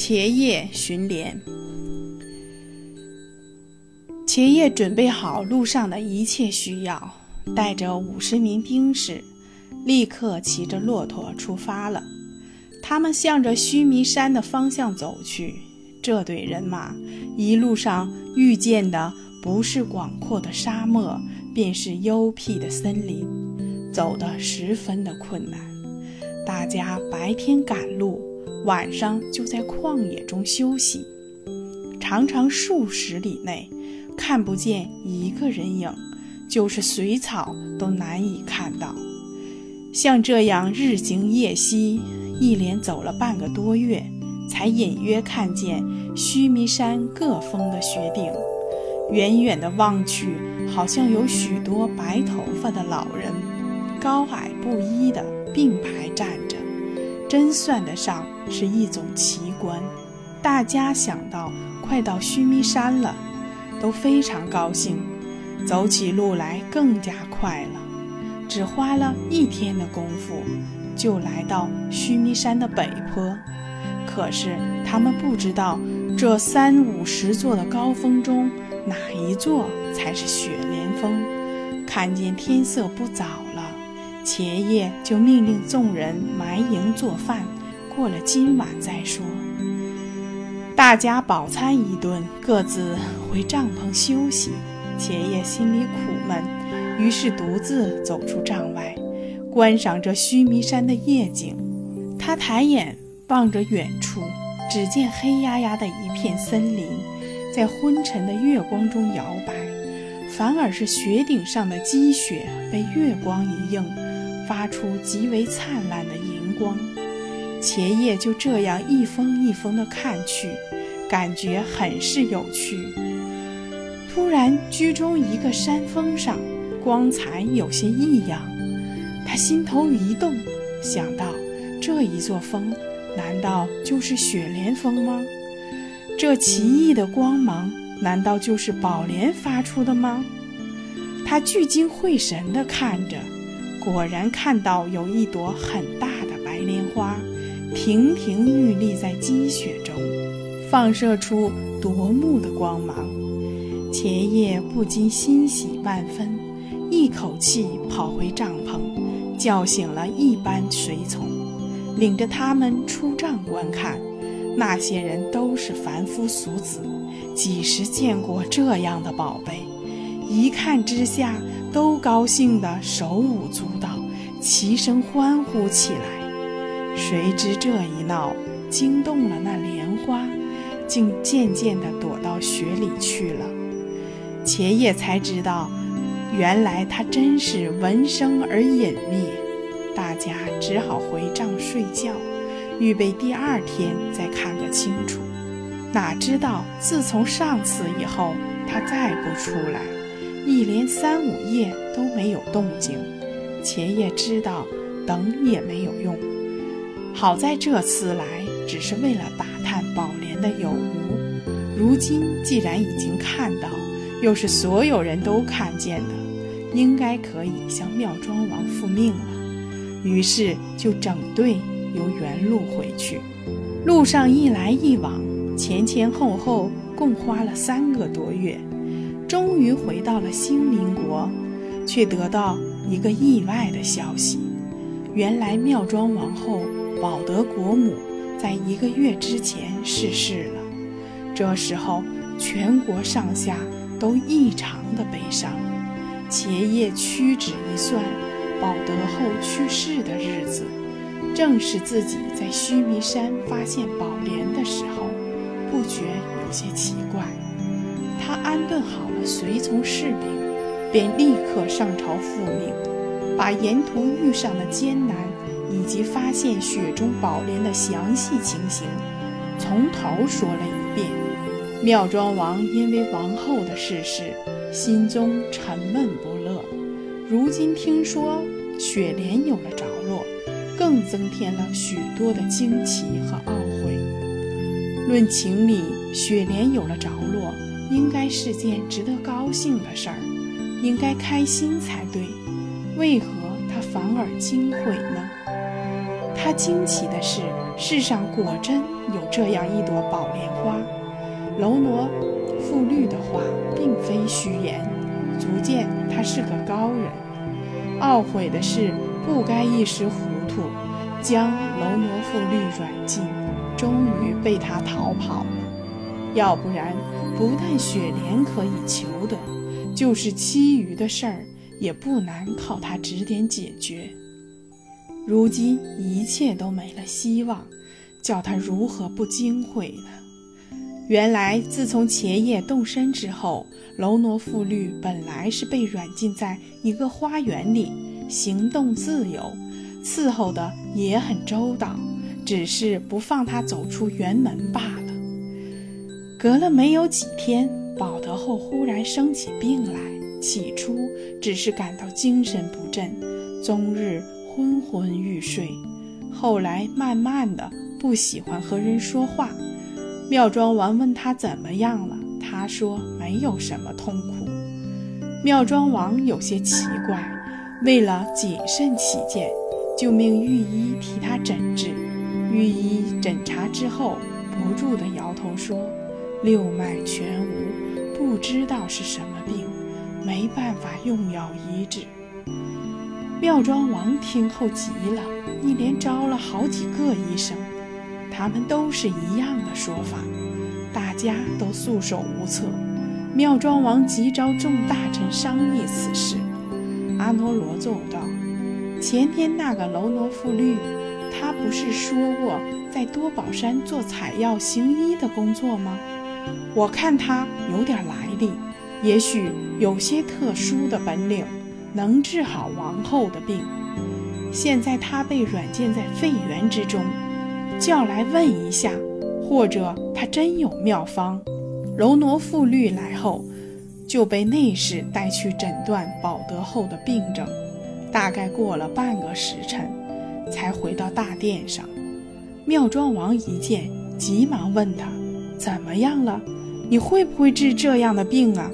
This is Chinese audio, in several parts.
第七回，茄叶巡连。茄叶准备好路上的一切需要，带着五十名兵士，立刻骑着骆驼出发了。他们向着须弥山的方向走去。这队人马一路上遇见的不是广阔的沙漠，便是幽僻的森林，走得十分的困难。大家白天赶路。晚上就在旷野中休息，常常数十里内看不见一个人影，就是水草都难以看到。像这样日行夜息，一连走了半个多月，才隐约看见须弥山各峰的雪顶。远远的望去，好像有许多白头发的老人，高矮不一的并排站着。真算得上是一种奇观。大家想到快到须弥山了，都非常高兴，走起路来更加快了。只花了一天的功夫，就来到须弥山的北坡。可是他们不知道，这三五十座的高峰中，哪一座才是雪莲峰。看见天色不早。前夜就命令众人埋营做饭，过了今晚再说。大家饱餐一顿，各自回帐篷休息。前夜心里苦闷，于是独自走出帐外，观赏着须弥山的夜景。他抬眼望着远处，只见黑压压的一片森林，在昏沉的月光中摇摆，反而是雪顶上的积雪被月光一映。发出极为灿烂的银光，茄叶就这样一峰一峰地看去，感觉很是有趣。突然，居中一个山峰上光彩有些异样，他心头一动，想到这一座峰，难道就是雪莲峰吗？这奇异的光芒，难道就是宝莲发出的吗？他聚精会神地看着。果然看到有一朵很大的白莲花，亭亭玉立在积雪中，放射出夺目的光芒。前夜不禁欣喜万分，一口气跑回帐篷，叫醒了一班随从，领着他们出帐观看。那些人都是凡夫俗子，几时见过这样的宝贝？一看之下。都高兴得手舞足蹈，齐声欢呼起来。谁知这一闹，惊动了那莲花，竟渐渐地躲到雪里去了。茄叶才知道，原来它真是闻声而隐灭。大家只好回帐睡觉，预备第二天再看个清楚。哪知道自从上次以后，它再不出来。一连三五夜都没有动静，茄叶知道等也没有用。好在这次来只是为了打探宝莲的有无，如今既然已经看到，又是所有人都看见的，应该可以向妙庄王复命了。于是就整队由原路回去。路上一来一往，前前后后共花了三个多月。终于回到了兴林国，却得到一个意外的消息：原来妙庄王后保德国母在一个月之前逝世了。这时候，全国上下都异常的悲伤。茄叶屈指一算，保德后去世的日子，正是自己在须弥山发现宝莲的时候，不觉有些奇怪。他安顿好了随从士兵，便立刻上朝复命，把沿途遇上的艰难以及发现雪中宝莲的详细情形，从头说了一遍。妙庄王因为王后的逝世，心中沉闷不乐。如今听说雪莲有了着落，更增添了许多的惊奇和懊悔。论情理，雪莲有了着落。应该是件值得高兴的事儿，应该开心才对。为何他反而惊悔呢？他惊奇的是，世上果真有这样一朵宝莲花。楼罗富律的话并非虚言，足见他是个高人。懊悔的是，不该一时糊涂，将楼罗富律软禁，终于被他逃跑了。要不然，不但雪莲可以求得，就是其余的事儿也不难靠他指点解决。如今一切都没了希望，叫他如何不惊悔呢？原来自从前夜动身之后，楼挪富律本来是被软禁在一个花园里，行动自由，伺候的也很周到，只是不放他走出园门罢了。隔了没有几天，保德后忽然生起病来。起初只是感到精神不振，终日昏昏欲睡。后来慢慢的不喜欢和人说话。妙庄王问他怎么样了，他说没有什么痛苦。妙庄王有些奇怪，为了谨慎起见，就命御医替他诊治。御医诊查之后，不住地摇头说。六脉全无，不知道是什么病，没办法用药医治。妙庄王听后急了，一连招了好几个医生，他们都是一样的说法，大家都束手无策。妙庄王急召众大臣商议此事。阿傩罗奏道：“前天那个楼罗富律，他不是说过在多宝山做采药行医的工作吗？”我看他有点来历，也许有些特殊的本领，能治好王后的病。现在他被软禁在废园之中，叫来问一下，或者他真有妙方。柔挪复律来后，就被内侍带去诊断保德后的病症。大概过了半个时辰，才回到大殿上。妙庄王一见，急忙问他。怎么样了？你会不会治这样的病啊？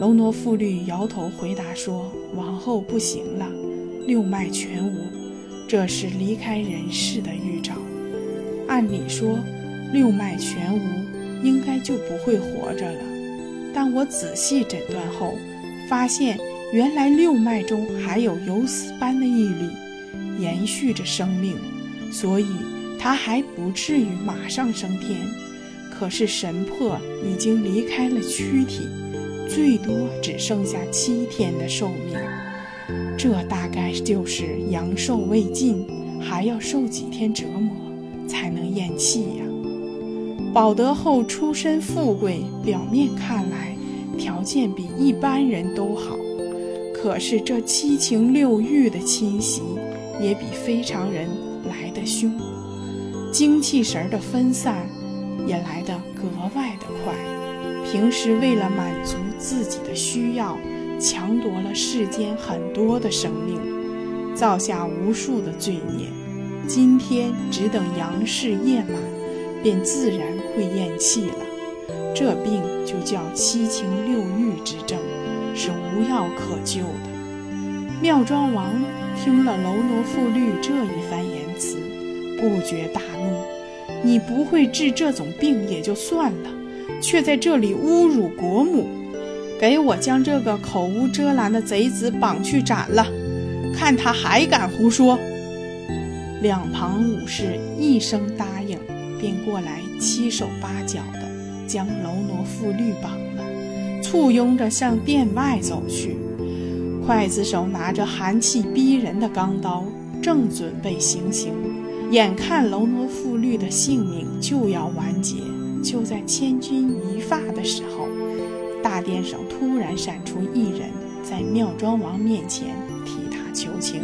龙挪富律摇头回答说：“王后不行了，六脉全无，这是离开人世的预兆。按理说，六脉全无，应该就不会活着了。但我仔细诊断后，发现原来六脉中还有游丝般的一缕，延续着生命，所以他还不至于马上升天。”可是神魄已经离开了躯体，最多只剩下七天的寿命。这大概就是阳寿未尽，还要受几天折磨才能咽气呀。保德后出身富贵，表面看来条件比一般人都好，可是这七情六欲的侵袭也比非常人来得凶，精气神的分散。也来得格外的快。平时为了满足自己的需要，强夺了世间很多的生命，造下无数的罪孽。今天只等阳世夜满，便自然会咽气了。这病就叫七情六欲之症，是无药可救的。妙庄王听了楼罗富律这一番言辞，不觉大。你不会治这种病也就算了，却在这里侮辱国母，给我将这个口无遮拦的贼子绑去斩了，看他还敢胡说！两旁武士一声答应，便过来七手八脚的将楼罗富律绑了，簇拥着向殿外走去。刽子手拿着寒气逼人的钢刀，正准备行刑。眼看楼挪富律的性命就要完结，就在千钧一发的时候，大殿上突然闪出一人，在妙庄王面前替他求情。